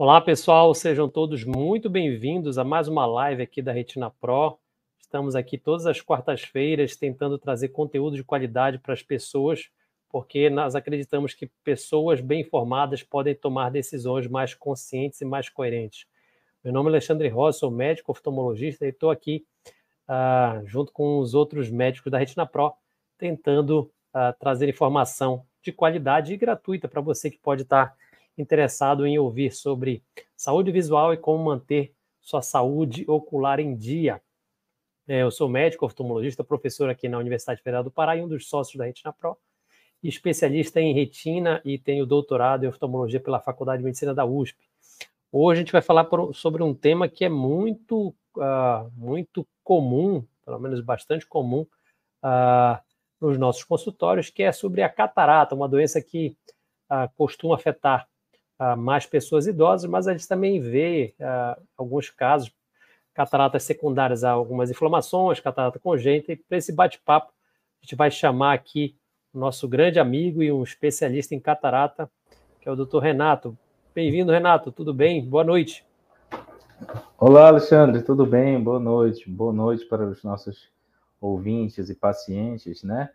Olá, pessoal, sejam todos muito bem-vindos a mais uma live aqui da Retina Pro. Estamos aqui todas as quartas-feiras tentando trazer conteúdo de qualidade para as pessoas, porque nós acreditamos que pessoas bem informadas podem tomar decisões mais conscientes e mais coerentes. Meu nome é Alexandre Rossi, sou médico oftalmologista e estou aqui uh, junto com os outros médicos da Retina Pro, tentando uh, trazer informação de qualidade e gratuita para você que pode estar. Tá interessado em ouvir sobre saúde visual e como manter sua saúde ocular em dia. É, eu sou médico oftalmologista, professor aqui na Universidade Federal do Pará e um dos sócios da Retina Pro, especialista em retina e tenho doutorado em oftalmologia pela Faculdade de Medicina da USP. Hoje a gente vai falar sobre um tema que é muito, uh, muito comum, pelo menos bastante comum, uh, nos nossos consultórios, que é sobre a catarata, uma doença que uh, costuma afetar mais pessoas idosas, mas a gente também vê uh, alguns casos, cataratas secundárias a algumas inflamações, catarata congênita, e para esse bate-papo a gente vai chamar aqui o nosso grande amigo e um especialista em catarata, que é o doutor Renato. Bem-vindo, Renato, tudo bem? Boa noite. Olá, Alexandre, tudo bem? Boa noite. Boa noite para os nossos ouvintes e pacientes, né?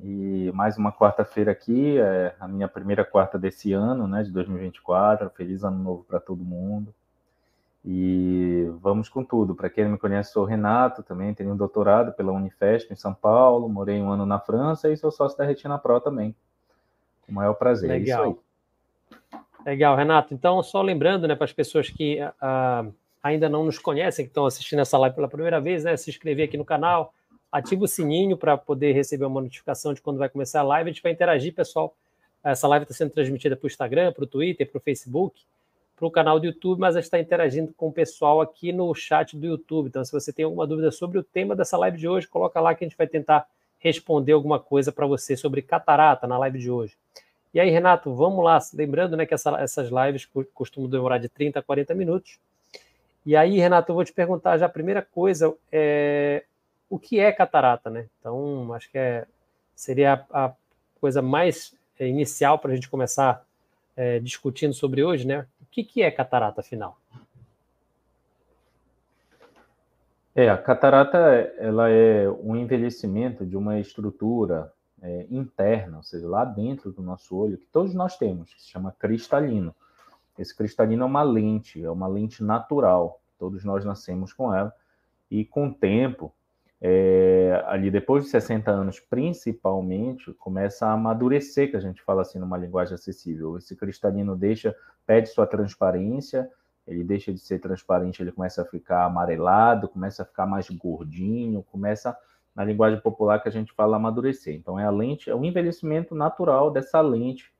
E mais uma quarta-feira aqui, é a minha primeira quarta desse ano, né, de 2024. Feliz ano novo para todo mundo. E vamos com tudo. Para quem não me conhece, sou Renato, também tenho um doutorado pela Unifesp em São Paulo, morei um ano na França e sou sócio da Retina Pro também. O maior prazer. É Legal. Legal, Renato. Então, só lembrando, né, para as pessoas que uh, ainda não nos conhecem, que estão assistindo essa live pela primeira vez, né, se inscrever aqui no canal, ativa o sininho para poder receber uma notificação de quando vai começar a live. A gente vai interagir, pessoal. Essa live está sendo transmitida para o Instagram, para o Twitter, para o Facebook, para o canal do YouTube, mas a gente está interagindo com o pessoal aqui no chat do YouTube. Então, se você tem alguma dúvida sobre o tema dessa live de hoje, coloca lá que a gente vai tentar responder alguma coisa para você sobre catarata na live de hoje. E aí, Renato, vamos lá. Lembrando né, que essa, essas lives costumam demorar de 30 a 40 minutos. E aí, Renato, eu vou te perguntar já a primeira coisa, é, o que é catarata, né? Então, acho que é, seria a, a coisa mais é, inicial para a gente começar é, discutindo sobre hoje, né? O que, que é catarata, afinal? É, a catarata ela é um envelhecimento de uma estrutura é, interna, ou seja, lá dentro do nosso olho, que todos nós temos, que se chama cristalino. Esse cristalino é uma lente, é uma lente natural, todos nós nascemos com ela, e com o tempo, é, ali depois de 60 anos, principalmente, começa a amadurecer, que a gente fala assim numa linguagem acessível. Esse cristalino deixa, pede sua transparência, ele deixa de ser transparente, ele começa a ficar amarelado, começa a ficar mais gordinho, começa, na linguagem popular que a gente fala, amadurecer. Então, é a lente, é o envelhecimento natural dessa lente,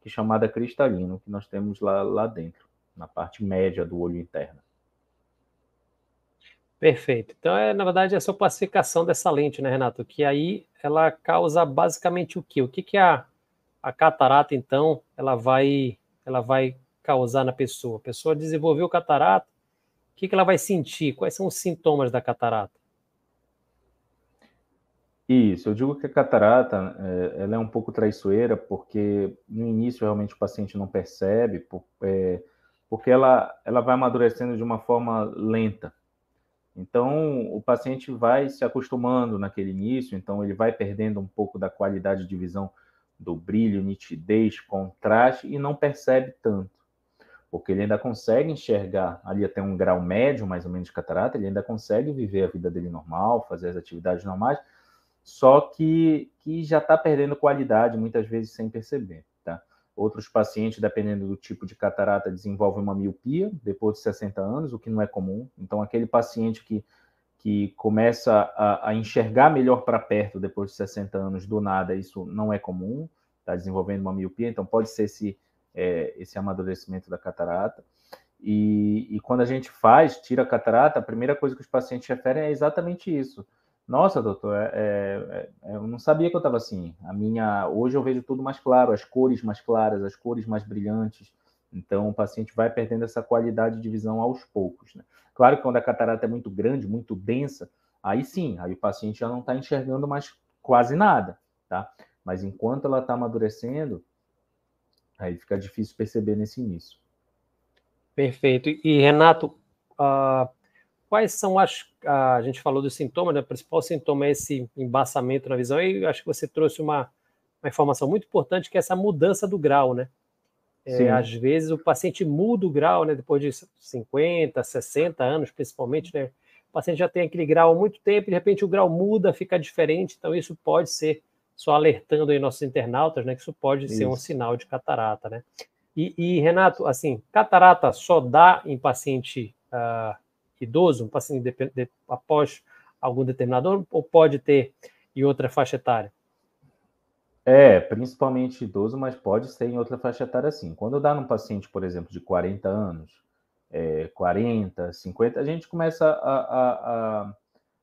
que é chamada cristalino, que nós temos lá, lá dentro, na parte média do olho interno. Perfeito. Então, é, na verdade, essa classificação dessa lente, né, Renato? Que aí ela causa basicamente o quê? O que, que a, a catarata, então, ela vai, ela vai causar na pessoa? A pessoa desenvolveu catarata, o que, que ela vai sentir? Quais são os sintomas da catarata? Isso, eu digo que a catarata é, ela é um pouco traiçoeira, porque no início realmente o paciente não percebe, é, porque ela, ela vai amadurecendo de uma forma lenta. Então, o paciente vai se acostumando naquele início, então ele vai perdendo um pouco da qualidade de visão do brilho, nitidez, contraste e não percebe tanto. Porque ele ainda consegue enxergar ali até um grau médio, mais ou menos, de catarata, ele ainda consegue viver a vida dele normal, fazer as atividades normais, só que, que já está perdendo qualidade, muitas vezes sem perceber. Outros pacientes, dependendo do tipo de catarata, desenvolvem uma miopia depois de 60 anos, o que não é comum. Então, aquele paciente que, que começa a, a enxergar melhor para perto depois de 60 anos, do nada, isso não é comum, está desenvolvendo uma miopia, então pode ser esse, é, esse amadurecimento da catarata. E, e, quando a gente faz, tira a catarata, a primeira coisa que os pacientes referem é exatamente isso. Nossa, doutor, é, é, é, eu não sabia que eu estava assim. A minha, hoje eu vejo tudo mais claro, as cores mais claras, as cores mais brilhantes. Então, o paciente vai perdendo essa qualidade de visão aos poucos. Né? Claro que quando a catarata é muito grande, muito densa, aí sim, aí o paciente já não está enxergando mais quase nada, tá? Mas enquanto ela está amadurecendo, aí fica difícil perceber nesse início. Perfeito. E, Renato, uh, quais são as. A gente falou dos sintomas, né? o principal sintoma é esse embaçamento na visão, e acho que você trouxe uma, uma informação muito importante, que é essa mudança do grau, né? É, às vezes o paciente muda o grau, né? Depois de 50, 60 anos, principalmente, né? O paciente já tem aquele grau há muito tempo, de repente o grau muda, fica diferente, então isso pode ser, só alertando aí nossos internautas, né? Que isso pode isso. ser um sinal de catarata, né? E, e, Renato, assim, catarata só dá em paciente uh, idoso, um paciente de, de, após algum determinador, ou pode ter em outra faixa etária? É, principalmente idoso, mas pode ser em outra faixa etária sim. Quando dá num paciente, por exemplo, de 40 anos, é, 40, 50, a gente começa a, a, a,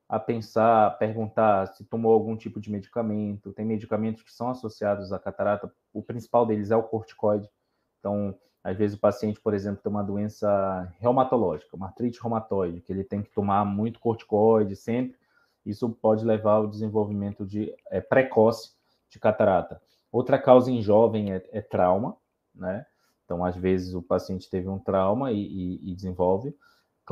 a pensar, a perguntar se tomou algum tipo de medicamento. Tem medicamentos que são associados à catarata, o principal deles é o corticoide então, às vezes o paciente, por exemplo, tem uma doença reumatológica, uma artrite reumatoide, que ele tem que tomar muito corticoide sempre. Isso pode levar ao desenvolvimento de é, precoce de catarata. Outra causa em jovem é, é, trauma, né? Então, às vezes o paciente teve um trauma e, e, e desenvolve.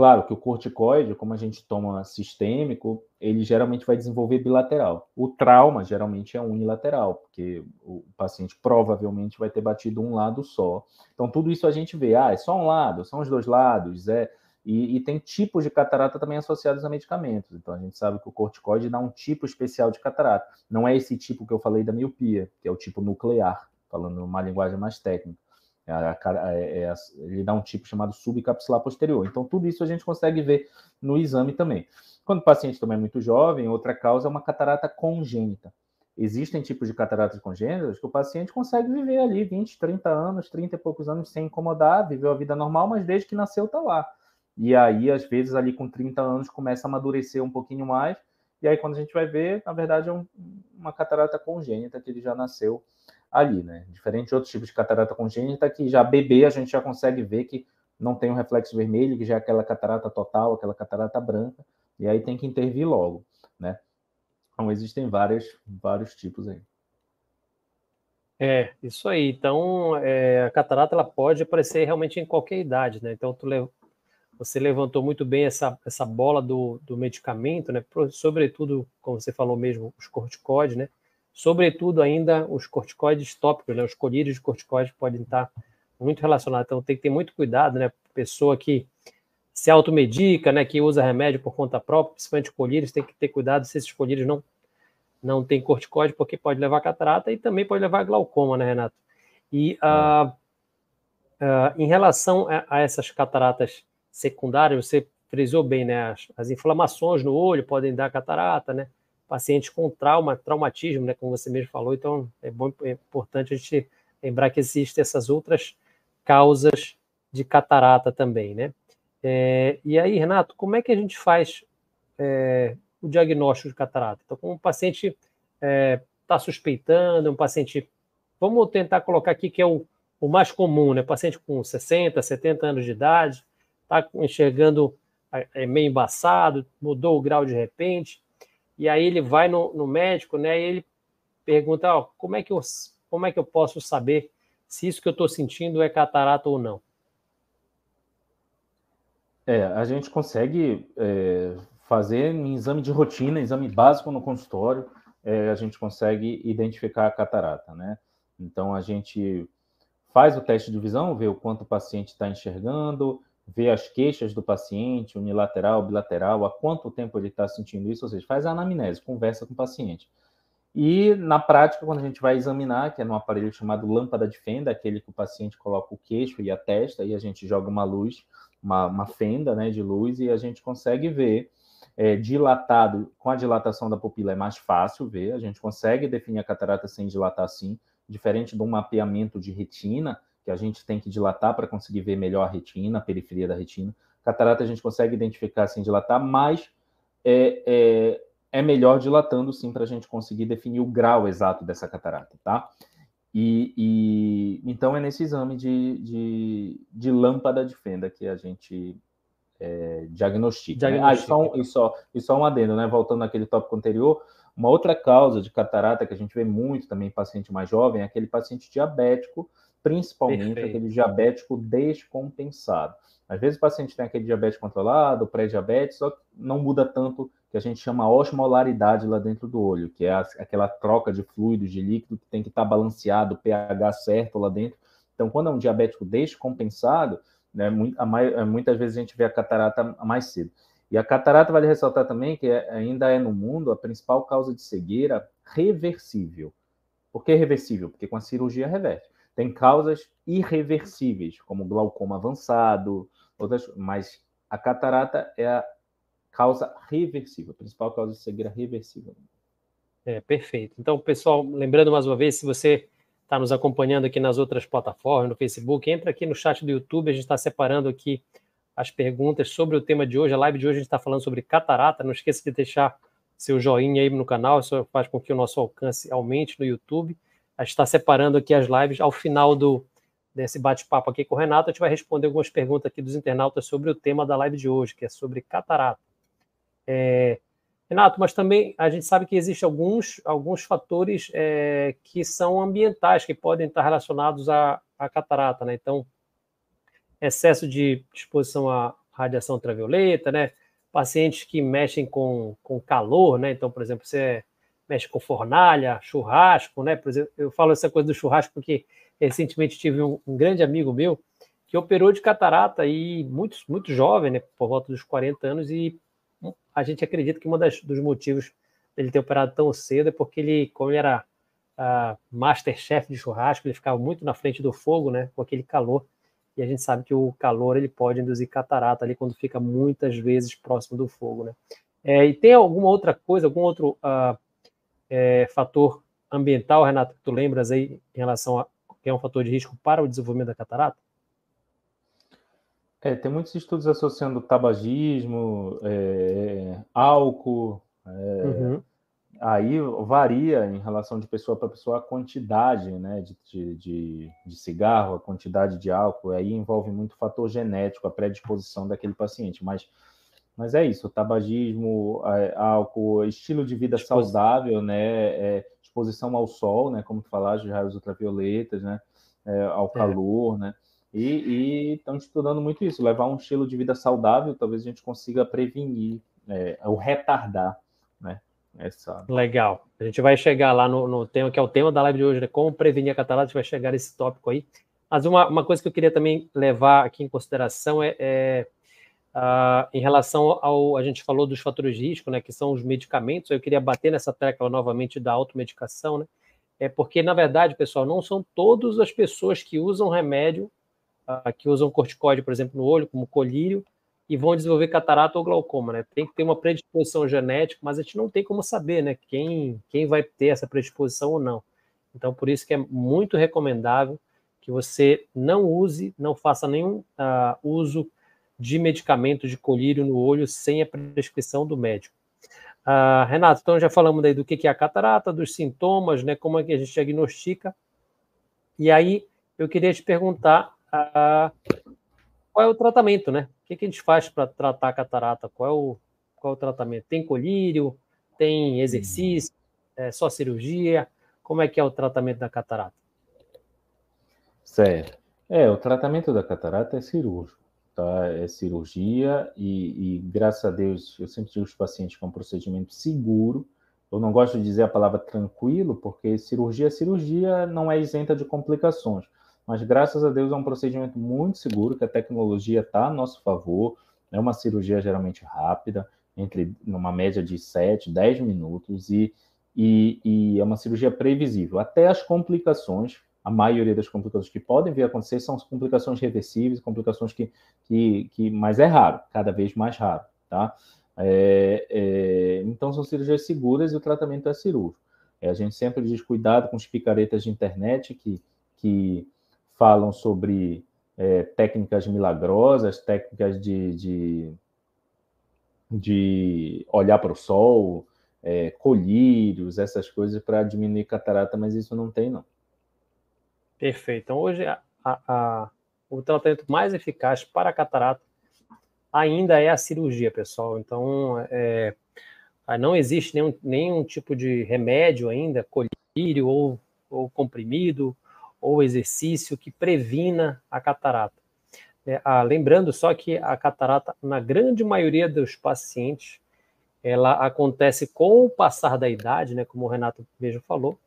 Claro que o corticoide, como a gente toma sistêmico, ele geralmente vai desenvolver bilateral. O trauma geralmente é unilateral, porque o paciente provavelmente vai ter batido um lado só. Então, tudo isso a gente vê, ah, é só um lado, são os dois lados, é. E, e tem tipos de catarata também associados a medicamentos. Então, a gente sabe que o corticoide dá um tipo especial de catarata. Não é esse tipo que eu falei da miopia, que é o tipo nuclear, falando uma linguagem mais técnica. É, é, ele dá um tipo chamado subcapsular posterior. Então, tudo isso a gente consegue ver no exame também. Quando o paciente também é muito jovem, outra causa é uma catarata congênita. Existem tipos de cataratas congênitas que o paciente consegue viver ali 20, 30 anos, 30 e poucos anos sem incomodar, viveu a vida normal, mas desde que nasceu está lá. E aí, às vezes, ali com 30 anos, começa a amadurecer um pouquinho mais, e aí quando a gente vai ver, na verdade, é um, uma catarata congênita que ele já nasceu ali, né? Diferente de outros tipos de catarata congênita, que já bebê a gente já consegue ver que não tem um reflexo vermelho, que já é aquela catarata total, aquela catarata branca, e aí tem que intervir logo, né? Então existem várias, vários tipos aí. É, isso aí. Então, é, a catarata ela pode aparecer realmente em qualquer idade, né? Então, lev você levantou muito bem essa, essa bola do, do medicamento, né? Sobretudo, como você falou mesmo, os corticoides, né? Sobretudo ainda os corticoides tópicos, né? os colírios de corticoides podem estar muito relacionados, então tem que ter muito cuidado, né? Pessoa que se automedica, né, que usa remédio por conta própria, principalmente colírios, tem que ter cuidado se esses colírios não não tem corticoide, porque pode levar catarata e também pode levar a glaucoma, né, Renato? E uh, uh, em relação a, a, essas cataratas secundárias, você frisou bem, né? As, as inflamações no olho podem dar catarata, né? Pacientes com trauma, traumatismo, né, como você mesmo falou. Então, é, bom, é importante a gente lembrar que existem essas outras causas de catarata também, né? É, e aí, Renato, como é que a gente faz é, o diagnóstico de catarata? Então, como o paciente está é, suspeitando, um paciente, vamos tentar colocar aqui que é o, o mais comum, né? Paciente com 60, 70 anos de idade, está enxergando é, é, meio embaçado, mudou o grau de repente, e aí ele vai no, no médico, né? E ele pergunta, ó, como é que eu como é que eu posso saber se isso que eu estou sentindo é catarata ou não? É, a gente consegue é, fazer um exame de rotina, exame básico no consultório, é, a gente consegue identificar a catarata, né? Então a gente faz o teste de visão, vê o quanto o paciente está enxergando, ver as queixas do paciente, unilateral, bilateral, há quanto tempo ele está sentindo isso, ou seja, faz a anamnese, conversa com o paciente. E na prática, quando a gente vai examinar, que é num aparelho chamado lâmpada de fenda, aquele que o paciente coloca o queixo e a testa, e a gente joga uma luz, uma, uma fenda né, de luz, e a gente consegue ver é, dilatado, com a dilatação da pupila é mais fácil ver, a gente consegue definir a catarata sem dilatar sim, diferente de um mapeamento de retina, que a gente tem que dilatar para conseguir ver melhor a retina, a periferia da retina. Catarata a gente consegue identificar sem dilatar, mas é, é, é melhor dilatando sim para a gente conseguir definir o grau exato dessa catarata, tá? E, e então é nesse exame de, de, de, lâmpada de fenda que a gente é, diagnostica. diagnostica. Né? Ah, e só, um, e, só, e só um adendo, né? Voltando naquele tópico anterior, uma outra causa de catarata que a gente vê muito também em paciente mais jovem é aquele paciente diabético principalmente Perfeito. aquele diabético descompensado. Às vezes o paciente tem aquele diabetes controlado, pré-diabetes, só que não muda tanto que a gente chama osmolaridade lá dentro do olho, que é aquela troca de fluidos, de líquido que tem que estar balanceado, o pH certo lá dentro. Então, quando é um diabético descompensado, né, muitas vezes a gente vê a catarata mais cedo. E a catarata vale ressaltar também que é, ainda é no mundo a principal causa de cegueira reversível. Por que reversível? Porque com a cirurgia reverte. Tem causas irreversíveis, como glaucoma avançado, outras, mas a catarata é a causa reversível, a principal causa de cegueira reversível. É, perfeito. Então, pessoal, lembrando mais uma vez, se você está nos acompanhando aqui nas outras plataformas, no Facebook, entra aqui no chat do YouTube, a gente está separando aqui as perguntas sobre o tema de hoje. A live de hoje a gente está falando sobre catarata. Não esqueça de deixar seu joinha aí no canal, isso faz com que o nosso alcance aumente no YouTube. A gente está separando aqui as lives. Ao final do, desse bate-papo aqui com o Renato, a gente vai responder algumas perguntas aqui dos internautas sobre o tema da live de hoje, que é sobre catarata. É, Renato, mas também a gente sabe que existem alguns, alguns fatores é, que são ambientais, que podem estar relacionados à, à catarata, né? Então, excesso de exposição à radiação ultravioleta, né? Pacientes que mexem com, com calor, né? Então, por exemplo, você mexe com fornalha, churrasco, né? Por exemplo, eu falo essa coisa do churrasco porque recentemente tive um, um grande amigo meu que operou de catarata e muito, muito jovem, né? Por volta dos 40 anos e a gente acredita que um dos motivos dele ter operado tão cedo é porque ele, como ele era uh, masterchef de churrasco, ele ficava muito na frente do fogo, né, com aquele calor, e a gente sabe que o calor ele pode induzir catarata ali quando fica muitas vezes próximo do fogo, né. É, e tem alguma outra coisa, algum outro uh, é, fator ambiental, Renato, que tu lembras aí em relação a que é um fator de risco para o desenvolvimento da catarata? É, tem muitos estudos associando tabagismo, é, álcool. É, uhum. Aí varia em relação de pessoa para pessoa a quantidade né, de, de, de, cigarro, a quantidade de álcool. Aí envolve muito fator genético, a predisposição daquele paciente. Mas, mas é isso: tabagismo, é, álcool, estilo de vida exposição. saudável, né, é, exposição ao sol, né, como tu falaste, de raios ultravioletas, né, é, ao calor, né e estão estudando muito isso, levar um estilo de vida saudável, talvez a gente consiga prevenir é, ou retardar, né? Essa... Legal. A gente vai chegar lá no, no, tema, que é o tema da live de hoje, né? Como prevenir a catarata, a gente vai chegar nesse tópico aí. Mas uma, uma coisa que eu queria também levar aqui em consideração é, é uh, em relação ao. A gente falou dos fatores de risco, né? Que são os medicamentos. Eu queria bater nessa tecla novamente da automedicação, né? É porque, na verdade, pessoal, não são todas as pessoas que usam remédio que usam corticoide, por exemplo, no olho, como colírio, e vão desenvolver catarata ou glaucoma, né? Tem que ter uma predisposição genética, mas a gente não tem como saber, né? Quem, quem vai ter essa predisposição ou não. Então, por isso que é muito recomendável que você não use, não faça nenhum uh, uso de medicamento de colírio no olho sem a prescrição do médico. Uh, Renato, então já falamos aí do que é a catarata, dos sintomas, né? Como é que a gente diagnostica. E aí eu queria te perguntar qual é o tratamento, né? O que, que a gente faz para tratar a catarata? Qual é, o, qual é o tratamento? Tem colírio? Tem exercício? É só cirurgia? Como é que é o tratamento da catarata? Certo. É, o tratamento da catarata é cirúrgico, tá? É cirurgia e, e graças a Deus, eu sempre digo os pacientes que é um procedimento seguro. Eu não gosto de dizer a palavra tranquilo, porque cirurgia é cirurgia, não é isenta de complicações mas graças a Deus é um procedimento muito seguro, que a tecnologia está a nosso favor, é uma cirurgia geralmente rápida, entre numa média de 7, 10 minutos, e, e, e é uma cirurgia previsível. Até as complicações, a maioria das complicações que podem vir a acontecer são complicações reversíveis, complicações que, que, que mas é raro, cada vez mais raro, tá? É, é, então são cirurgias seguras e o tratamento é cirúrgico. É, a gente sempre diz cuidado com os picaretas de internet que, que falam sobre é, técnicas milagrosas, técnicas de, de, de olhar para o sol, é, colírios, essas coisas para diminuir catarata, mas isso não tem, não. Perfeito. Então, hoje, a, a, o tratamento mais eficaz para a catarata ainda é a cirurgia, pessoal. Então, é, não existe nenhum, nenhum tipo de remédio ainda, colírio ou, ou comprimido, ou exercício que previna a catarata. É, ah, lembrando só que a catarata, na grande maioria dos pacientes, ela acontece com o passar da idade, né, como o Renato mesmo falou.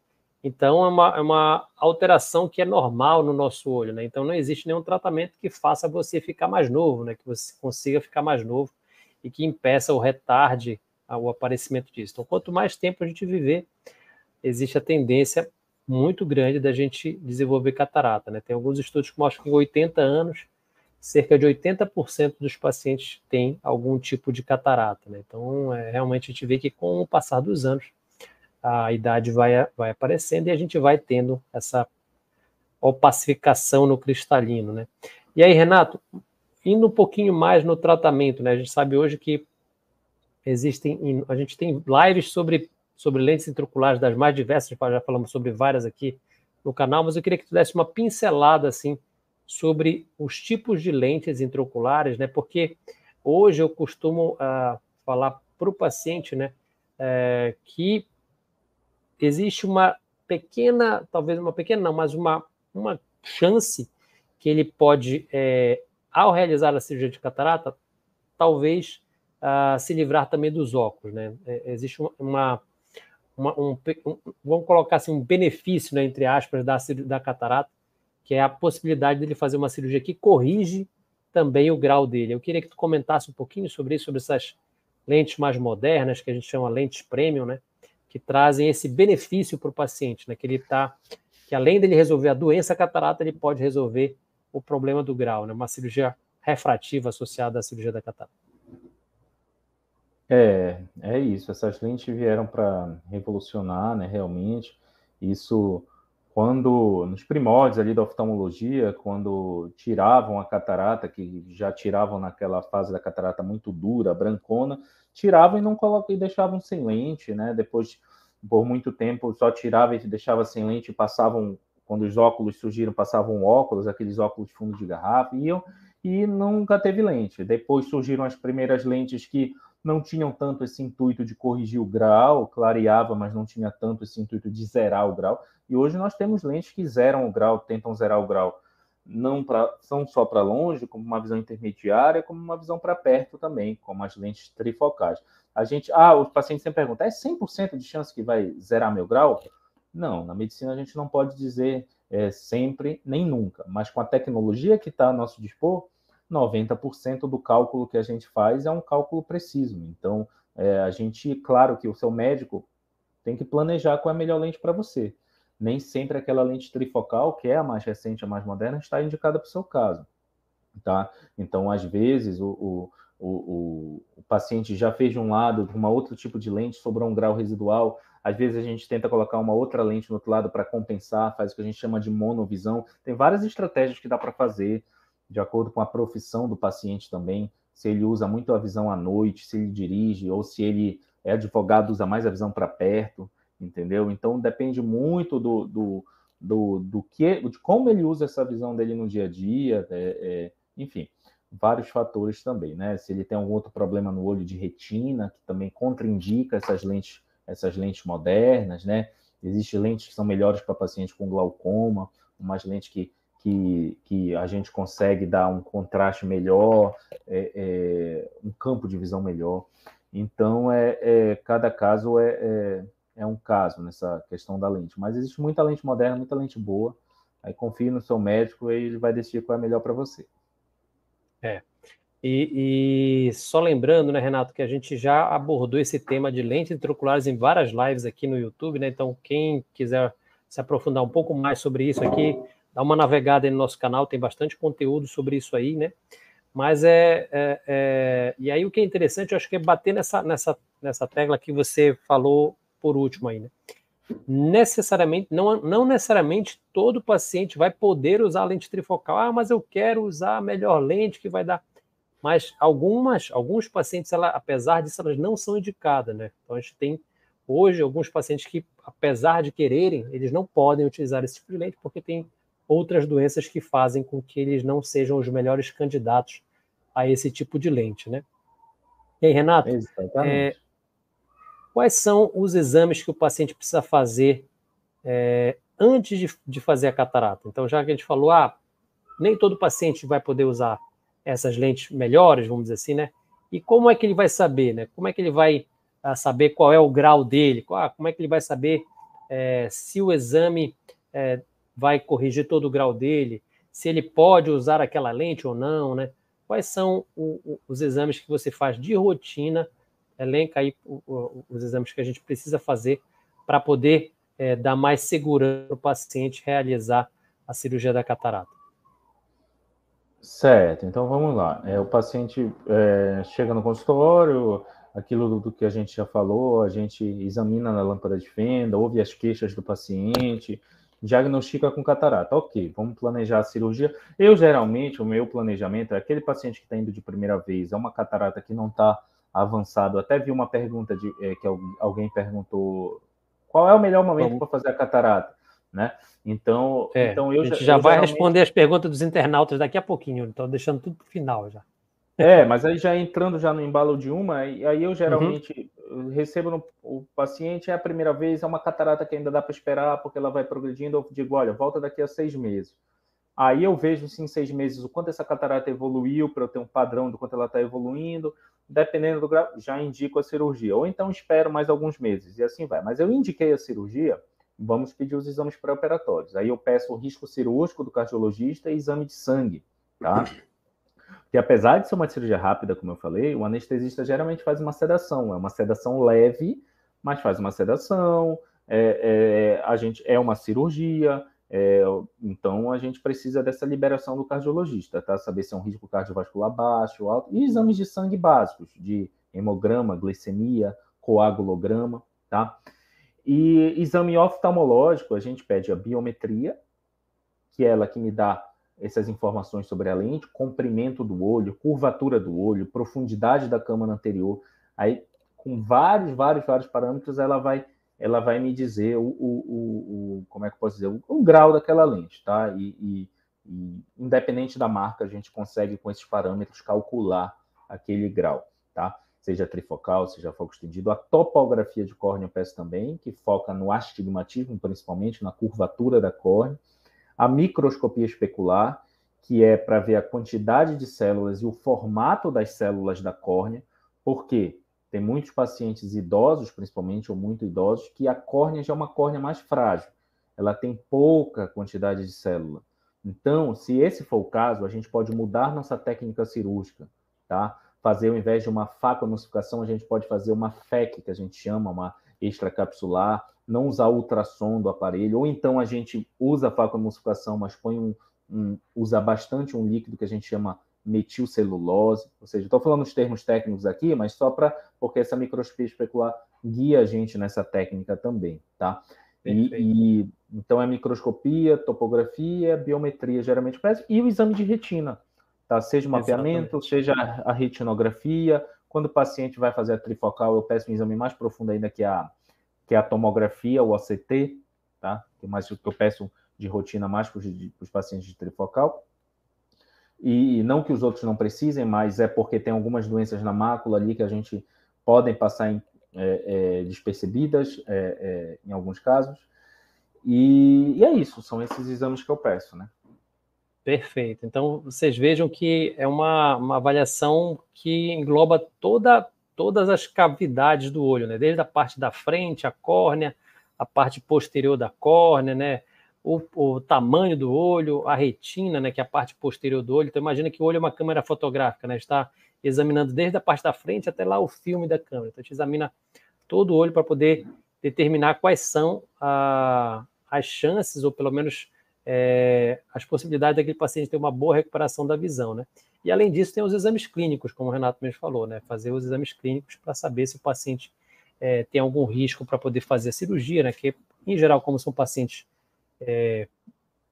Então, é uma, é uma alteração que é normal no nosso olho. Né? Então, não existe nenhum tratamento que faça você ficar mais novo, né? que você consiga ficar mais novo e que impeça ou retarde o aparecimento disso. Então, quanto mais tempo a gente viver, existe a tendência muito grande da gente desenvolver catarata. Né? Tem alguns estudos que mostram que em 80 anos cerca de 80% dos pacientes têm algum tipo de catarata. Né? Então, é, realmente a gente vê que com o passar dos anos, a idade vai, vai aparecendo e a gente vai tendo essa opacificação no cristalino. Né? E aí, Renato, indo um pouquinho mais no tratamento, né? a gente sabe hoje que existem, a gente tem lives sobre, sobre lentes intraoculares das mais diversas, já falamos sobre várias aqui no canal, mas eu queria que tu desse uma pincelada assim sobre os tipos de lentes intraoculares, né? Porque hoje eu costumo uh, falar para o paciente, né, uh, que existe uma pequena, talvez uma pequena não, mas uma, uma chance que ele pode, é, ao realizar a cirurgia de catarata, talvez uh, se livrar também dos óculos, né? É, existe uma, uma um, um, vamos colocar assim, um benefício, né, entre aspas, da, da catarata, que é a possibilidade dele fazer uma cirurgia que corrige também o grau dele. Eu queria que tu comentasse um pouquinho sobre isso, sobre essas lentes mais modernas, que a gente chama lentes premium, né? Que trazem esse benefício para o paciente, né? Que ele tá, que além dele resolver a doença catarata, ele pode resolver o problema do grau, né? Uma cirurgia refrativa associada à cirurgia da catarata. É, é isso. Essas lentes vieram para revolucionar, né? Realmente, isso quando nos primórdios ali da oftalmologia, quando tiravam a catarata, que já tiravam naquela fase da catarata muito dura, brancona, tiravam e não colocavam e deixavam sem lente, né? Depois por muito tempo só tirava e deixava sem lente e passavam quando os óculos surgiram, passavam óculos, aqueles óculos de fundo de garrafa, iam e nunca teve lente. Depois surgiram as primeiras lentes que não tinham tanto esse intuito de corrigir o grau, clareava, mas não tinha tanto esse intuito de zerar o grau. E hoje nós temos lentes que zeram o grau, tentam zerar o grau, não pra, são só para longe, como uma visão intermediária, como uma visão para perto também, como as lentes trifocais. A gente, ah, o paciente sempre pergunta, é 100% de chance que vai zerar meu grau? Não, na medicina a gente não pode dizer é, sempre nem nunca, mas com a tecnologia que está a nosso dispor, 90% do cálculo que a gente faz é um cálculo preciso. Então, é, a gente, claro que o seu médico tem que planejar qual é a melhor lente para você. Nem sempre aquela lente trifocal, que é a mais recente, a mais moderna, está indicada para o seu caso. Tá? Então, às vezes, o, o, o, o paciente já fez de um lado uma outro tipo de lente, sobrou um grau residual. Às vezes a gente tenta colocar uma outra lente no outro lado para compensar, faz o que a gente chama de monovisão. Tem várias estratégias que dá para fazer de acordo com a profissão do paciente também, se ele usa muito a visão à noite, se ele dirige, ou se ele é advogado, usa mais a visão para perto, entendeu? Então depende muito do, do, do, do, que, de como ele usa essa visão dele no dia a dia, é, é, enfim, vários fatores também, né? Se ele tem algum outro problema no olho de retina, que também contraindica essas lentes, essas lentes modernas, né? Existem lentes que são melhores para pacientes com glaucoma, umas lentes que que, que a gente consegue dar um contraste melhor, é, é, um campo de visão melhor. Então, é, é cada caso é, é, é, um caso nessa questão da lente. Mas existe muita lente moderna, muita lente boa. Aí confie no seu médico e ele vai decidir qual é melhor para você. É. E, e, só lembrando, né, Renato, que a gente já abordou esse tema de lentes intraoculares em várias lives aqui no YouTube, né? Então, quem quiser se aprofundar um pouco mais sobre isso aqui, dá uma navegada aí no nosso canal, tem bastante conteúdo sobre isso aí, né? Mas é, é, é, E aí o que é interessante, eu acho que é bater nessa, nessa, nessa tecla que você falou por último aí, né? Necessariamente, não, não necessariamente todo paciente vai poder usar a lente trifocal. Ah, mas eu quero usar a melhor lente que vai dar. Mas algumas, alguns pacientes, ela, apesar disso, elas não são indicadas, né? Então a gente tem hoje alguns pacientes que, apesar de quererem, eles não podem utilizar esse tipo de lente porque tem outras doenças que fazem com que eles não sejam os melhores candidatos a esse tipo de lente, né? E aí, Renato, é, quais são os exames que o paciente precisa fazer é, antes de, de fazer a catarata. Então, já que a gente falou, ah, nem todo paciente vai poder usar essas lentes melhores, vamos dizer assim, né? E como é que ele vai saber, né? Como é que ele vai uh, saber qual é o grau dele? Ah, como é que ele vai saber é, se o exame é, vai corrigir todo o grau dele? Se ele pode usar aquela lente ou não, né? Quais são o, o, os exames que você faz de rotina? Elenca aí o, os exames que a gente precisa fazer para poder é, dar mais segurança para o paciente realizar a cirurgia da catarata. Certo, então vamos lá. É, o paciente é, chega no consultório, aquilo do, do, que a gente já falou, a gente examina na lâmpada de fenda, ouve as queixas do paciente, diagnostica com catarata. Ok, vamos planejar a cirurgia. Eu, geralmente, o meu planejamento é aquele paciente que está indo de primeira vez, é uma catarata que não está avançado. Até vi uma pergunta de, é, que alguém perguntou qual é o melhor momento para fazer a catarata, né? Então, é, então eu a gente já, vai geralmente... responder as perguntas dos internautas daqui a pouquinho, então deixando tudo para o final já. É, mas aí já entrando já no embalo de uma, aí eu geralmente uhum. recebo no, o paciente, é a primeira vez, é uma catarata que ainda dá para esperar, porque ela vai progredindo, eu digo, olha, volta daqui a seis meses. Aí eu vejo, sim, seis meses, o quanto essa catarata evoluiu, para eu ter um padrão do quanto ela está evoluindo, dependendo do grau, já indico a cirurgia. Ou então espero mais alguns meses, e assim vai. Mas eu indiquei a cirurgia, vamos pedir os exames pré-operatórios. Aí eu peço o risco cirúrgico do cardiologista e exame de sangue, tá? Que apesar de ser uma cirurgia rápida, como eu falei, o anestesista geralmente faz uma sedação. É uma sedação leve, mas faz uma sedação. É, é, a gente é uma cirurgia, é, então a gente precisa dessa liberação do cardiologista, tá? Saber se é um risco cardiovascular baixo, alto, e exames de sangue básicos, de hemograma, glicemia, coagulograma, tá? E exame oftalmológico, a gente pede a biometria, que é ela que me dá essas informações sobre a lente, comprimento do olho, curvatura do olho, profundidade da câmara anterior. Aí, com vários, vários, vários parâmetros, ela vai, ela vai me dizer o, o, o, como é que eu posso dizer, o, o grau daquela lente, tá? E, e, e, independente da marca, a gente consegue com esses parâmetros calcular aquele grau, tá? Seja trifocal, seja foco estendido. A topografia de córnea eu peço também, que foca no astigmatismo, principalmente na curvatura da córnea a microscopia especular, que é para ver a quantidade de células e o formato das células da córnea, porque tem muitos pacientes idosos, principalmente, ou muito idosos, que a córnea já é uma córnea mais frágil, ela tem pouca quantidade de célula. Então, se esse for o caso, a gente pode mudar nossa técnica cirúrgica, tá? Fazer, ao invés de uma facoemulsificação, a gente pode fazer uma FEC, que a gente chama, uma extracapsular, não usar ultrassom do aparelho, ou então a gente usa a facoemulsificação, mas põe um, um, usa bastante um líquido que a gente chama metilcelulose, ou seja, estou falando os termos técnicos aqui, mas só para porque essa microscopia especular guia a gente nessa técnica também, tá? E, e, então é microscopia, topografia, biometria, geralmente e o exame de retina, tá? Seja o mapeamento, Exatamente. seja a retinografia. Quando o paciente vai fazer a trifocal, eu peço um exame mais profundo ainda que a que é a tomografia, o OCT, tá? Que é mais que eu peço de rotina mais para os pacientes de trifocal. E não que os outros não precisem, mas é porque tem algumas doenças na mácula ali que a gente podem passar em, é, é, despercebidas é, é em alguns casos. E, e, é isso, são esses exames que eu peço, né? Perfeito. Então, vocês vejam que é uma, uma avaliação que engloba toda todas as cavidades do olho, né? Desde a parte da frente, a córnea, a parte posterior da córnea, né? O, o, tamanho do olho, a retina, né? Que é a parte posterior do olho. Então imagina que o olho é uma câmera fotográfica, né? Está examinando desde a parte da frente até lá o filme da câmera. Então a gente examina todo o olho para poder determinar quais são a, as chances, ou pelo menos é, as possibilidades daquele paciente ter uma boa recuperação da visão, né? E além disso, tem os exames clínicos, como o Renato mesmo falou, né? Fazer os exames clínicos para saber se o paciente é, tem algum risco para poder fazer a cirurgia, né? Que, em geral, como são pacientes é,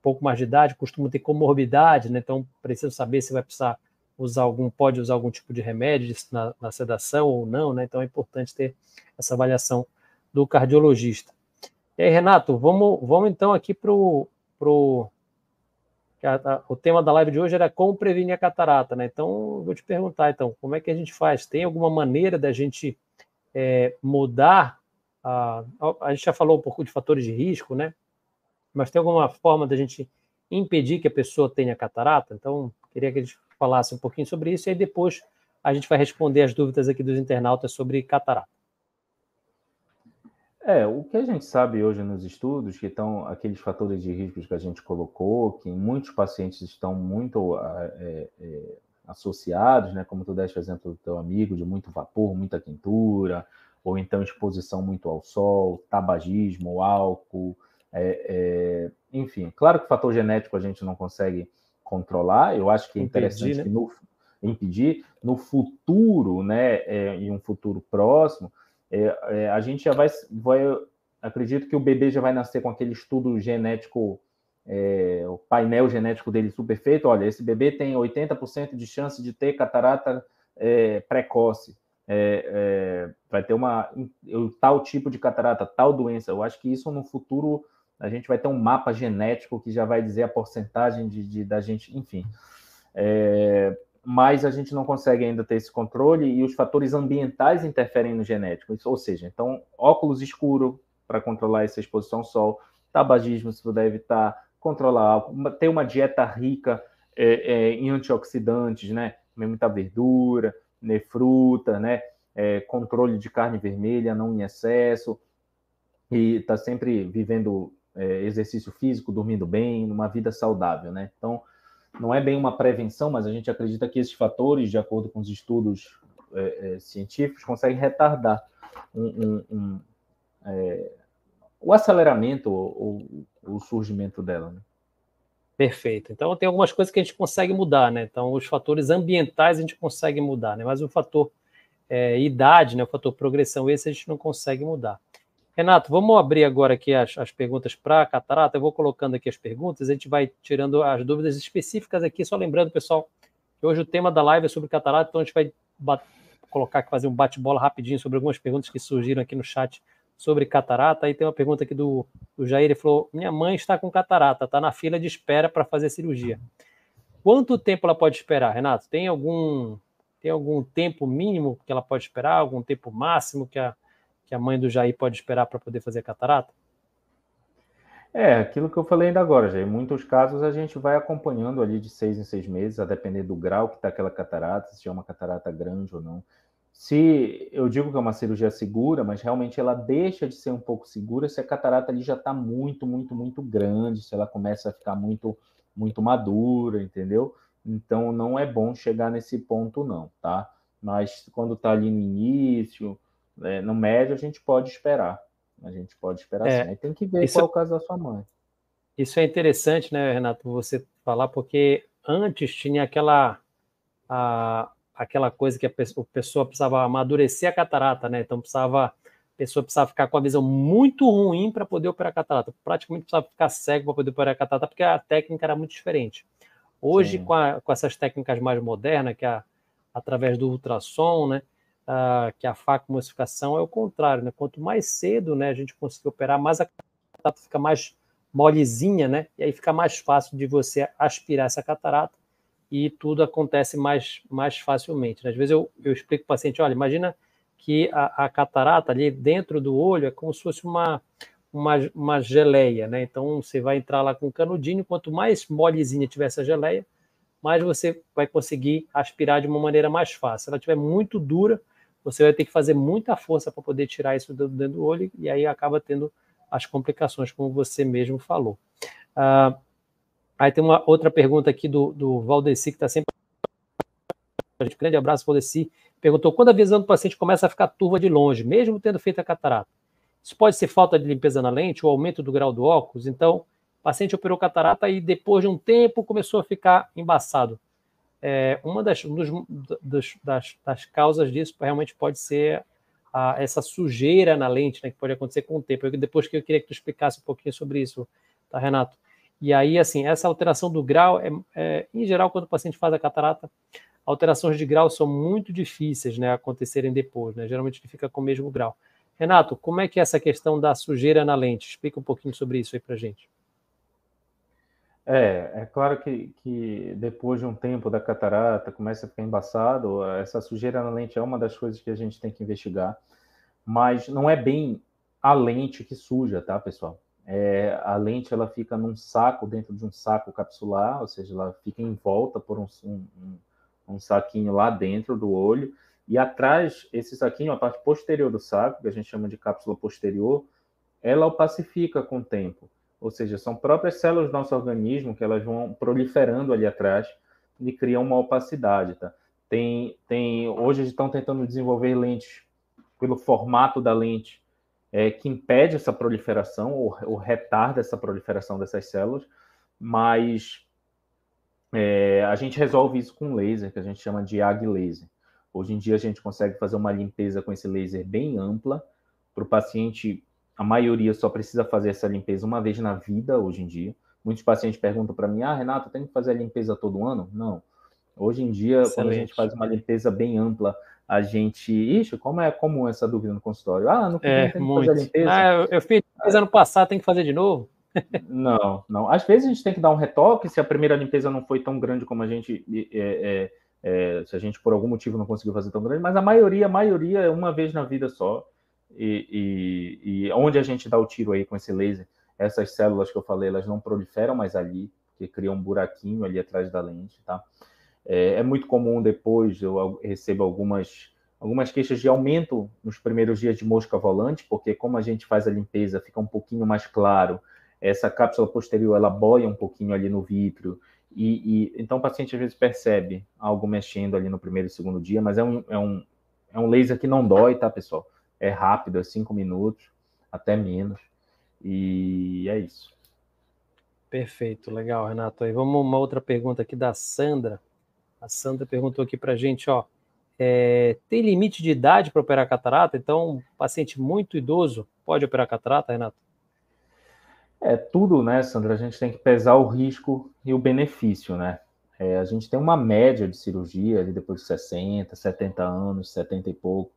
pouco mais de idade, costumam ter comorbidade, né? Então, precisa saber se vai precisar usar algum, pode usar algum tipo de remédio na, na sedação ou não, né? Então, é importante ter essa avaliação do cardiologista. E aí, Renato, vamos, vamos então aqui para o a, o tema da live de hoje era como prevenir a catarata, né? Então, vou te perguntar, então, como é que a gente faz? Tem alguma maneira da gente é, mudar? A, a gente já falou um pouco de fatores de risco, né? mas tem alguma forma da gente impedir que a pessoa tenha catarata? Então, queria que a gente falasse um pouquinho sobre isso e aí depois a gente vai responder as dúvidas aqui dos internautas sobre catarata. É, o que a gente sabe hoje nos estudos, que estão aqueles fatores de risco que a gente colocou, que muitos pacientes estão muito é, é, associados, né? Como tu deste o exemplo do teu amigo, de muito vapor, muita quentura, ou então exposição muito ao sol, tabagismo, álcool, é, é, enfim. Claro que o fator genético a gente não consegue controlar. Eu acho que é interessante impedir, né? no, impedir no futuro, né? É, em um futuro próximo é, é, a gente já vai, vai, acredito que o bebê já vai nascer com aquele estudo genético, é, o painel genético dele super feito. Olha, esse bebê tem 80% de chance de ter catarata é, precoce. É, é, vai ter uma tal tipo de catarata, tal doença. Eu acho que isso no futuro a gente vai ter um mapa genético que já vai dizer a porcentagem de, de da gente, enfim. É, mas a gente não consegue ainda ter esse controle e os fatores ambientais interferem no genético. Ou seja, então, óculos escuro para controlar essa exposição ao sol, tabagismo se puder evitar, controlar álcool, ter uma dieta rica é, é, em antioxidantes, né? Comer muita verdura, né? fruta, né? É, controle de carne vermelha, não em excesso, e está sempre vivendo é, exercício físico, dormindo bem, numa vida saudável, né? Então, não é bem uma prevenção, mas a gente acredita que esses fatores, de acordo com os estudos é, é, científicos, conseguem retardar um, um, um, é, o aceleramento ou, o surgimento dela. Né? Perfeito. Então, tem algumas coisas que a gente consegue mudar, né? Então, os fatores ambientais a gente consegue mudar, né? Mas o fator é, idade, né? O fator progressão, esse a gente não consegue mudar. Renato, vamos abrir agora aqui as, as perguntas para a catarata. Eu vou colocando aqui as perguntas, a gente vai tirando as dúvidas específicas aqui. Só lembrando, pessoal, que hoje o tema da live é sobre catarata, então a gente vai colocar, fazer um bate-bola rapidinho sobre algumas perguntas que surgiram aqui no chat sobre catarata. Aí tem uma pergunta aqui do, do Jair, ele falou: Minha mãe está com catarata, está na fila de espera para fazer cirurgia. Quanto tempo ela pode esperar, Renato? Tem algum, tem algum tempo mínimo que ela pode esperar? Algum tempo máximo que a que a mãe do Jair pode esperar para poder fazer catarata? É, aquilo que eu falei ainda agora, já. Em muitos casos a gente vai acompanhando ali de seis em seis meses, a depender do grau que está aquela catarata, se é uma catarata grande ou não. Se eu digo que é uma cirurgia segura, mas realmente ela deixa de ser um pouco segura se a catarata ali já está muito, muito, muito grande, se ela começa a ficar muito, muito madura, entendeu? Então não é bom chegar nesse ponto, não, tá? Mas quando está ali no início, é, no médio, a gente pode esperar. A gente pode esperar é, sim. Aí tem que ver isso, qual é o caso da sua mãe. Isso é interessante, né, Renato, você falar, porque antes tinha aquela, a, aquela coisa que a pessoa, a pessoa precisava amadurecer a catarata, né? Então precisava, a pessoa precisava ficar com a visão muito ruim para poder operar a catarata. Praticamente precisava ficar cego para poder operar a catarata, porque a técnica era muito diferente. Hoje, com, a, com essas técnicas mais modernas, que é através do ultrassom, né? Uh, que a facomocificação é o contrário, né? Quanto mais cedo, né, a gente conseguir operar, mais a catarata fica mais molezinha, né? E aí fica mais fácil de você aspirar essa catarata e tudo acontece mais, mais facilmente. Né? Às vezes eu, eu explico para o paciente, olha, imagina que a, a, catarata ali dentro do olho é como se fosse uma, uma, uma geleia, né? Então você vai entrar lá com o canudinho, quanto mais molezinha tiver essa geleia, mais você vai conseguir aspirar de uma maneira mais fácil. Se ela estiver muito dura, você vai ter que fazer muita força para poder tirar isso do, dentro do olho e aí acaba tendo as complicações, como você mesmo falou. Ah, aí tem uma outra pergunta aqui do, do Valdeci, que está sempre. Grande abraço, Valdeci. Perguntou: quando a visão do paciente começa a ficar turva de longe, mesmo tendo feito a catarata? Isso pode ser falta de limpeza na lente ou aumento do grau do óculos? Então, o paciente operou catarata e depois de um tempo começou a ficar embaçado é, uma das, um dos, dos, das, das, causas disso realmente pode ser a, essa sujeira na lente, né, que pode acontecer com o tempo. Eu, depois que eu queria que tu explicasse um pouquinho sobre isso, tá, Renato? E aí, assim, essa alteração do grau, é, é, em geral, quando o paciente faz a catarata, alterações de grau são muito difíceis, né, acontecerem depois, né? Geralmente ele fica com o mesmo grau. Renato, como é que é essa questão da sujeira na lente? Explica um pouquinho sobre isso aí para gente. É, é claro que, que depois de um tempo da catarata começa a ficar embaçado, essa sujeira na lente é uma das coisas que a gente tem que investigar, mas não é bem a lente que suja, tá, pessoal? É, a lente ela fica num saco, dentro de um saco capsular, ou seja, ela fica em volta por um, um, um saquinho lá dentro do olho, e atrás, esse saquinho, a parte posterior do saco, que a gente chama de cápsula posterior, ela opacifica com o tempo. Ou seja, são próprias células do nosso organismo que elas vão proliferando ali atrás e criam uma opacidade, tá? Tem, tem, hoje estão tentando desenvolver lentes pelo formato da lente é, que impede essa proliferação ou, ou, retarda essa proliferação dessas células, mas é, a gente resolve isso com laser, que a gente chama de AG laser. Hoje em dia a gente consegue fazer uma limpeza com esse laser bem ampla. Para o paciente, a maioria só precisa fazer essa limpeza uma vez na vida, hoje em dia. Muitos pacientes perguntam para mim: Ah, Renato, tem que fazer a limpeza todo ano? Não. Hoje em dia, Excelente. quando a gente faz uma limpeza bem ampla, a gente. Ixi, como é comum essa dúvida no consultório? Ah, no é, tem que muito. fazer a limpeza. Ah, eu fiz limpeza ano passado, tem que fazer de novo? não, não. Às vezes a gente tem que dar um retoque se a primeira limpeza não foi tão grande como a gente. É, é, é, se a gente por algum motivo não conseguiu fazer tão grande, mas a maioria, a maioria é uma vez na vida só. E, e, e onde a gente dá o tiro aí com esse laser, essas células que eu falei, elas não proliferam mais ali, que criam um buraquinho ali atrás da lente, tá? É, é muito comum depois eu recebo algumas, algumas queixas de aumento nos primeiros dias de mosca volante, porque como a gente faz a limpeza, fica um pouquinho mais claro, essa cápsula posterior ela boia um pouquinho ali no vítreo, e, e, então o paciente às vezes percebe algo mexendo ali no primeiro e segundo dia, mas é um, é um, é um laser que não dói, tá, pessoal? É rápido, é cinco minutos, até menos, e é isso. Perfeito, legal, Renato. Aí vamos uma outra pergunta aqui da Sandra. A Sandra perguntou aqui para a gente, ó, é, tem limite de idade para operar catarata? Então, um paciente muito idoso pode operar catarata, Renato? É tudo, né, Sandra? A gente tem que pesar o risco e o benefício, né? É, a gente tem uma média de cirurgia ali depois de 60, 70 anos, 70 e pouco.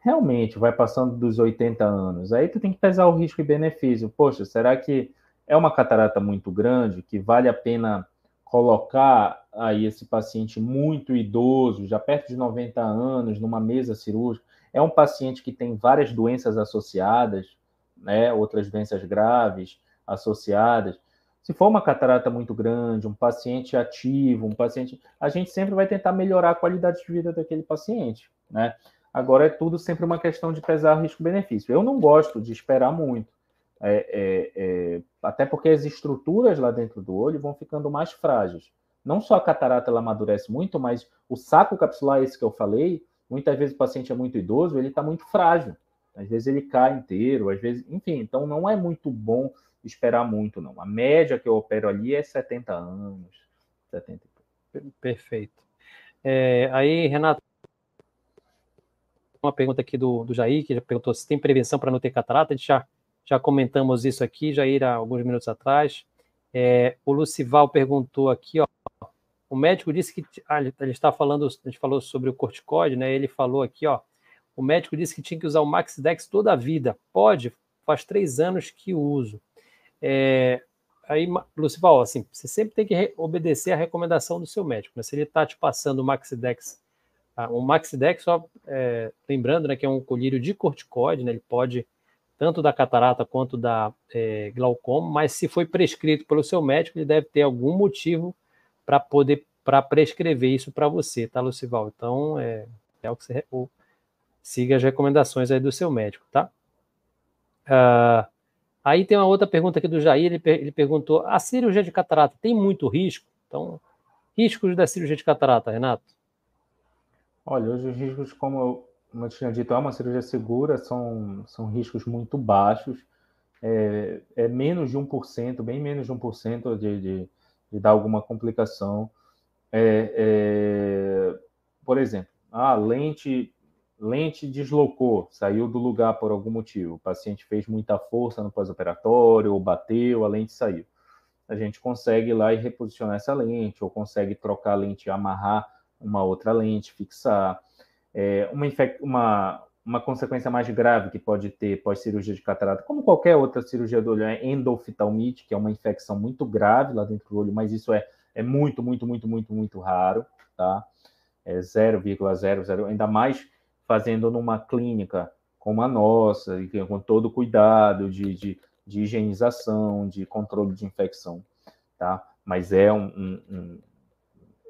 Realmente, vai passando dos 80 anos. Aí tu tem que pesar o risco e benefício. Poxa, será que é uma catarata muito grande que vale a pena colocar aí esse paciente muito idoso, já perto de 90 anos, numa mesa cirúrgica, é um paciente que tem várias doenças associadas, né, outras doenças graves associadas. Se for uma catarata muito grande, um paciente ativo, um paciente, a gente sempre vai tentar melhorar a qualidade de vida daquele paciente, né? Agora é tudo sempre uma questão de pesar risco-benefício. Eu não gosto de esperar muito. É, é, é, até porque as estruturas lá dentro do olho vão ficando mais frágeis. Não só a catarata ela amadurece muito, mas o saco capsular, esse que eu falei, muitas vezes o paciente é muito idoso, ele está muito frágil. Às vezes ele cai inteiro, às vezes, enfim, então não é muito bom esperar muito, não. A média que eu opero ali é 70 anos, 70 Perfeito. É, aí, Renato, uma pergunta aqui do, do Jair, que já perguntou se tem prevenção para não ter catarata. Já já comentamos isso aqui, já ir alguns minutos atrás. É, o Lucival perguntou aqui, ó, o médico disse que ah, ele, está falando, a gente falou sobre o corticoide, né? Ele falou aqui, ó, o médico disse que tinha que usar o Maxidex toda a vida. Pode? Faz três anos que uso. É, aí, Lucival, assim, você sempre tem que obedecer a recomendação do seu médico. Né? Se ele está te passando o Maxidex, ah, o Maxidex, só é, lembrando, né, que é um colírio de corticoide, né? Ele pode tanto da catarata quanto da é, glaucoma, mas se foi prescrito pelo seu médico, ele deve ter algum motivo para poder para prescrever isso para você, tá, Lucival? Então, é, é o que você ou, siga as recomendações aí do seu médico, tá? Uh, aí tem uma outra pergunta aqui do Jair, ele, ele perguntou, a cirurgia de catarata tem muito risco? Então, riscos da cirurgia de catarata, Renato? Olha, hoje os riscos, como eu tinha dito, é uma cirurgia segura, são, são riscos muito baixos, é, é menos de 1%, bem menos de 1% de, de, de dar alguma complicação. É, é, por exemplo, a lente, lente deslocou, saiu do lugar por algum motivo, o paciente fez muita força no pós-operatório, ou bateu, a lente saiu. A gente consegue ir lá e reposicionar essa lente, ou consegue trocar a lente e amarrar uma outra lente, fixar é, uma, uma, uma consequência mais grave que pode ter pós-cirurgia de catarata, como qualquer outra cirurgia do olho, é endoftalmite, que é uma infecção muito grave lá dentro do olho, mas isso é, é muito, muito, muito, muito, muito raro, tá? É 0,00, ainda mais fazendo numa clínica como a nossa, com todo cuidado de, de de higienização, de controle de infecção, tá? Mas é um, um, um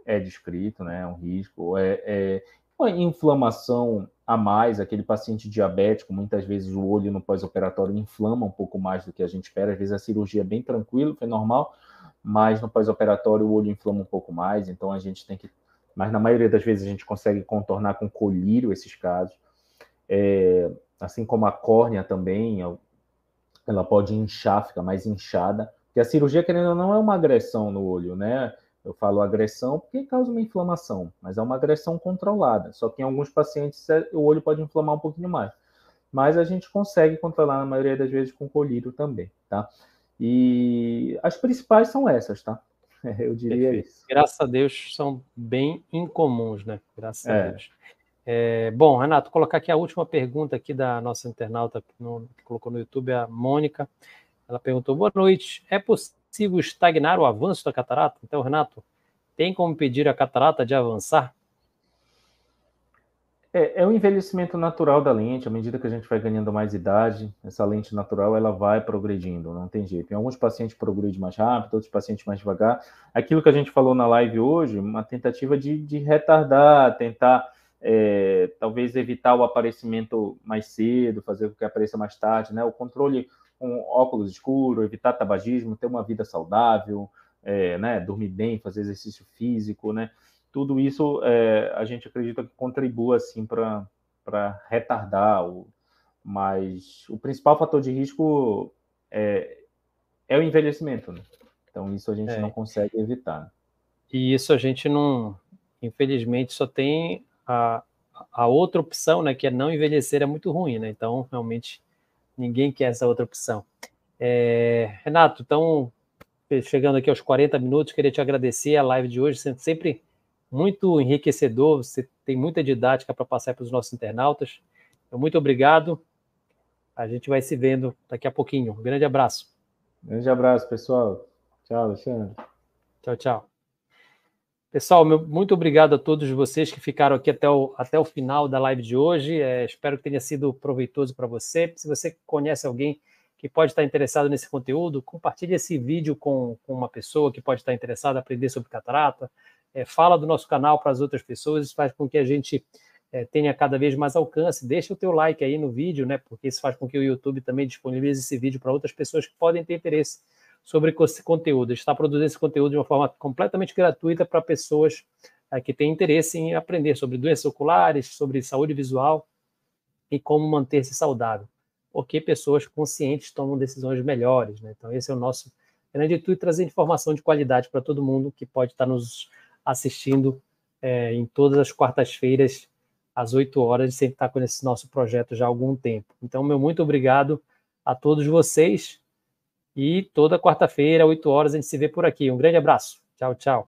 é descrito, né? É um risco, é, é uma inflamação a mais, aquele paciente diabético, muitas vezes o olho no pós-operatório inflama um pouco mais do que a gente espera, às vezes a cirurgia é bem tranquilo, foi normal, mas no pós-operatório o olho inflama um pouco mais, então a gente tem que, mas na maioria das vezes a gente consegue contornar com colírio esses casos, é, assim como a córnea também, ela pode inchar, fica mais inchada, porque a cirurgia, querendo ou não, é uma agressão no olho, né? Eu falo agressão porque causa uma inflamação, mas é uma agressão controlada. Só que em alguns pacientes é, o olho pode inflamar um pouquinho mais. Mas a gente consegue controlar na maioria das vezes com colírio também, tá? E as principais são essas, tá? Eu diria Perfeito. isso. Graças a Deus são bem incomuns, né? Graças é. a Deus. É, bom, Renato, colocar aqui a última pergunta aqui da nossa internauta que, no, que colocou no YouTube, a Mônica. Ela perguntou: Boa noite. É possível estagnar o avanço da catarata? Então, Renato, tem como pedir a catarata de avançar? É, é o envelhecimento natural da lente. À medida que a gente vai ganhando mais idade, essa lente natural ela vai progredindo, não tem jeito. Em alguns pacientes progride mais rápido, outros pacientes mais devagar. Aquilo que a gente falou na live hoje, uma tentativa de, de retardar, tentar é, talvez evitar o aparecimento mais cedo, fazer com que apareça mais tarde, né? O controle com óculos escuros, evitar tabagismo, ter uma vida saudável, é, né? Dormir bem, fazer exercício físico, né? Tudo isso é, a gente acredita que contribua assim para retardar o, mas o principal fator de risco é, é o envelhecimento, né? Então isso a gente é. não consegue evitar. E isso a gente não, infelizmente, só tem a, a outra opção, né, que é não envelhecer, é muito ruim, né? Então, realmente, ninguém quer essa outra opção. É, Renato, então, chegando aqui aos 40 minutos, queria te agradecer a live de hoje, sempre muito enriquecedor, você tem muita didática para passar para os nossos internautas. Então, muito obrigado. A gente vai se vendo daqui a pouquinho. Um grande abraço. Grande abraço, pessoal. Tchau, Alexandre. Tchau, tchau. Pessoal, meu, muito obrigado a todos vocês que ficaram aqui até o, até o final da live de hoje. É, espero que tenha sido proveitoso para você. Se você conhece alguém que pode estar interessado nesse conteúdo, compartilhe esse vídeo com, com uma pessoa que pode estar interessada em aprender sobre catarata. É, fala do nosso canal para as outras pessoas, isso faz com que a gente é, tenha cada vez mais alcance. Deixa o teu like aí no vídeo, né? Porque isso faz com que o YouTube também disponibilize esse vídeo para outras pessoas que podem ter interesse sobre esse conteúdo. Está produzindo esse conteúdo de uma forma completamente gratuita para pessoas é, que têm interesse em aprender sobre doenças oculares, sobre saúde visual e como manter-se saudável. Porque pessoas conscientes tomam decisões melhores. Né? Então, esse é o nosso grande intuito, trazer informação de qualidade para todo mundo que pode estar nos assistindo é, em todas as quartas-feiras, às 8 horas, sempre está com esse nosso projeto já há algum tempo. Então, meu muito obrigado a todos vocês e toda quarta-feira, 8 horas, a gente se vê por aqui. Um grande abraço. Tchau, tchau.